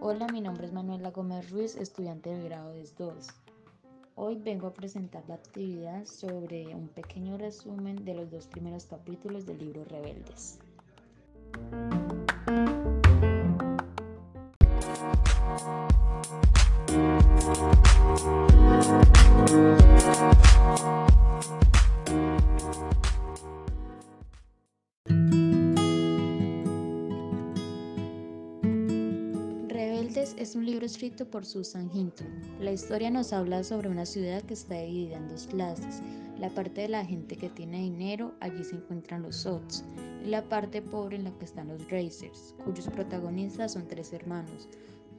Hola, mi nombre es Manuela Gómez Ruiz, estudiante del grado de 2. Hoy vengo a presentar la actividad sobre un pequeño resumen de los dos primeros capítulos del libro Rebeldes. Rebeldes es un libro escrito por Susan Hinton. La historia nos habla sobre una ciudad que está dividida en dos clases. La parte de la gente que tiene dinero, allí se encuentran los Sots, y la parte pobre en la que están los Racers, cuyos protagonistas son tres hermanos,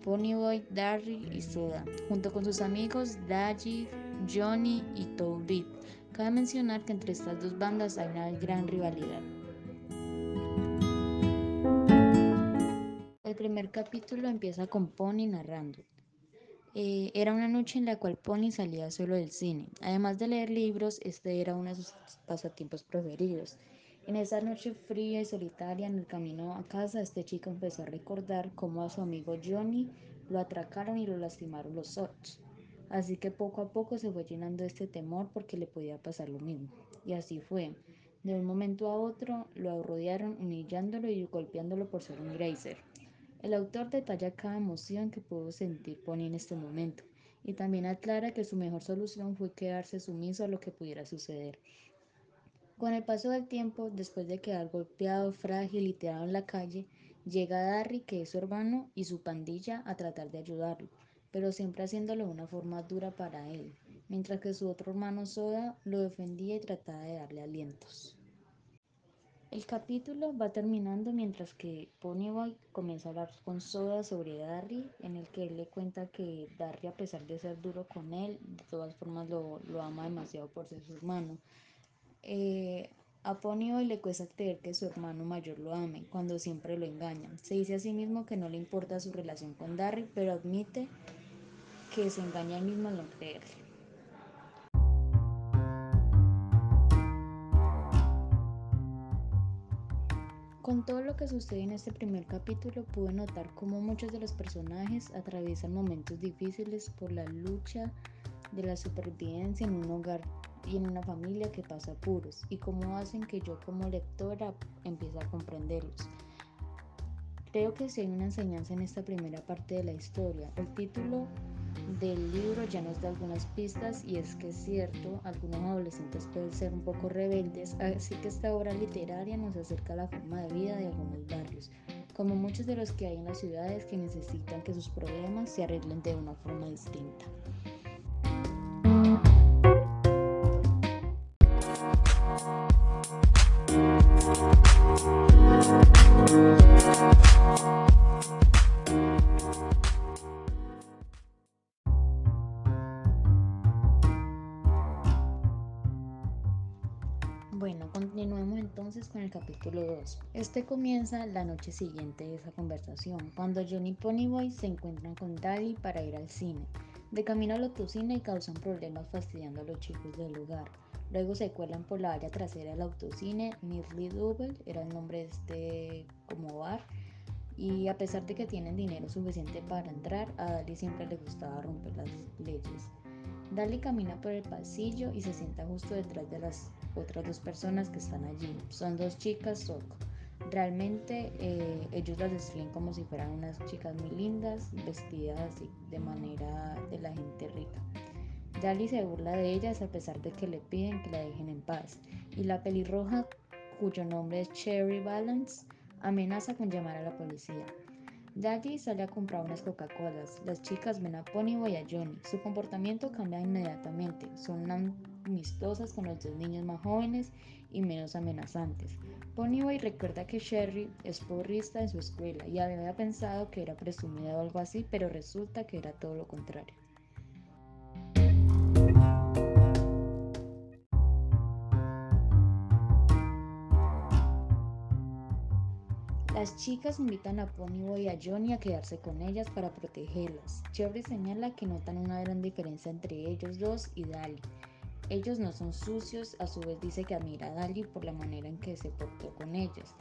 Ponyboy, Darry y Soda, junto con sus amigos Daji, Johnny y Toadbeat. Cabe mencionar que entre estas dos bandas hay una gran rivalidad. Primer capítulo empieza con Pony narrando. Eh, era una noche en la cual Pony salía solo del cine. Además de leer libros, este era uno de sus pasatiempos preferidos. En esa noche fría y solitaria en el camino a casa, este chico empezó a recordar cómo a su amigo Johnny lo atracaron y lo lastimaron los Sots. Así que poco a poco se fue llenando este temor porque le podía pasar lo mismo. Y así fue. De un momento a otro lo rodearon humillándolo y golpeándolo por ser un Grazer. El autor detalla cada emoción que pudo sentir Pony en este momento y también aclara que su mejor solución fue quedarse sumiso a lo que pudiera suceder. Con el paso del tiempo, después de quedar golpeado, frágil y tirado en la calle, llega Darry, que es su hermano, y su pandilla a tratar de ayudarlo, pero siempre haciéndolo de una forma dura para él, mientras que su otro hermano Soda lo defendía y trataba de darle alientos. El capítulo va terminando mientras que Ponyboy comienza a hablar con Soda sobre Darry, en el que él le cuenta que Darry, a pesar de ser duro con él, de todas formas lo, ama demasiado por ser su hermano. Eh, a Ponyboy le cuesta creer que su hermano mayor lo ame, cuando siempre lo engaña. Se dice a sí mismo que no le importa su relación con Darry, pero admite que se engaña él mismo al no creerle. Con todo lo que sucede en este primer capítulo, pude notar cómo muchos de los personajes atraviesan momentos difíciles por la lucha de la supervivencia en un hogar y en una familia que pasa apuros y cómo hacen que yo como lectora empiece a comprenderlos. Creo que sí hay una enseñanza en esta primera parte de la historia. El título del libro ya nos da algunas pistas y es que es cierto, algunos adolescentes pueden ser un poco rebeldes, así que esta obra literaria nos acerca a la forma de vida de algunos barrios, como muchos de los que hay en las ciudades que necesitan que sus problemas se arreglen de una forma distinta. Continuemos entonces con el capítulo 2. Este comienza la noche siguiente de esa conversación, cuando Johnny y Ponyboy se encuentran con Daddy para ir al cine. De camino al autocine y causan problemas fastidiando a los chicos del lugar. Luego se cuelan por la área trasera del autocine. Mirly Double era el nombre de este como bar. Y a pesar de que tienen dinero suficiente para entrar, a Dali siempre le gustaba romper las leyes. Dali camina por el pasillo y se sienta justo detrás de las otras dos personas que están allí. Son dos chicas Soco. Realmente eh, ellos las describen como si fueran unas chicas muy lindas, vestidas así de manera de la gente rica. Dali se burla de ellas a pesar de que le piden que la dejen en paz. Y la pelirroja, cuyo nombre es Cherry Balance, amenaza con llamar a la policía. Dali sale a comprar unas Coca-Colas. Las chicas ven a Ponyboy y a Johnny. Su comportamiento cambia inmediatamente. Son amistosas con los dos niños más jóvenes y menos amenazantes. Ponyboy recuerda que Sherry es porrista en su escuela y había pensado que era presumida o algo así, pero resulta que era todo lo contrario. Las chicas invitan a Ponyboy y a Johnny a quedarse con ellas para protegerlas. Cherry señala que notan una gran diferencia entre ellos dos y Dali. Ellos no son sucios, a su vez dice que admira a Dali por la manera en que se portó con ellas.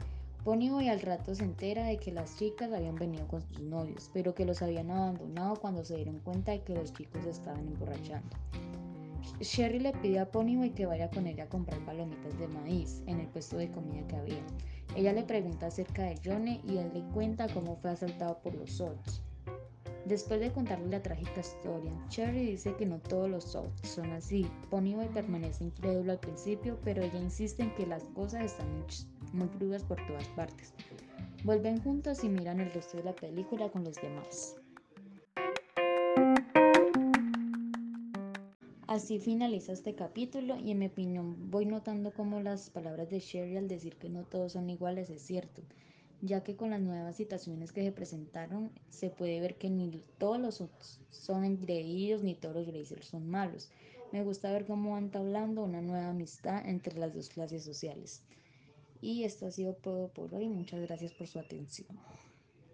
Ponyboy al rato se entera de que las chicas habían venido con sus novios, pero que los habían abandonado cuando se dieron cuenta de que los chicos estaban emborrachando. Sherry le pide a Ponyboy que vaya con ella a comprar palomitas de maíz en el puesto de comida que había. Ella le pregunta acerca de Johnny y él le cuenta cómo fue asaltado por los Souls. Después de contarle la trágica historia, Sherry dice que no todos los Souls son así. Ponyboy permanece incrédulo al principio, pero ella insiste en que las cosas están muy crudas por todas partes. Vuelven juntos y miran el resto de la película con los demás. Así finaliza este capítulo y en mi opinión voy notando como las palabras de Sherry al decir que no todos son iguales es cierto, ya que con las nuevas situaciones que se presentaron se puede ver que ni todos los son engreídos ni todos los Gracers son malos. Me gusta ver cómo van entablando una nueva amistad entre las dos clases sociales. Y esto ha sido todo por hoy. Muchas gracias por su atención.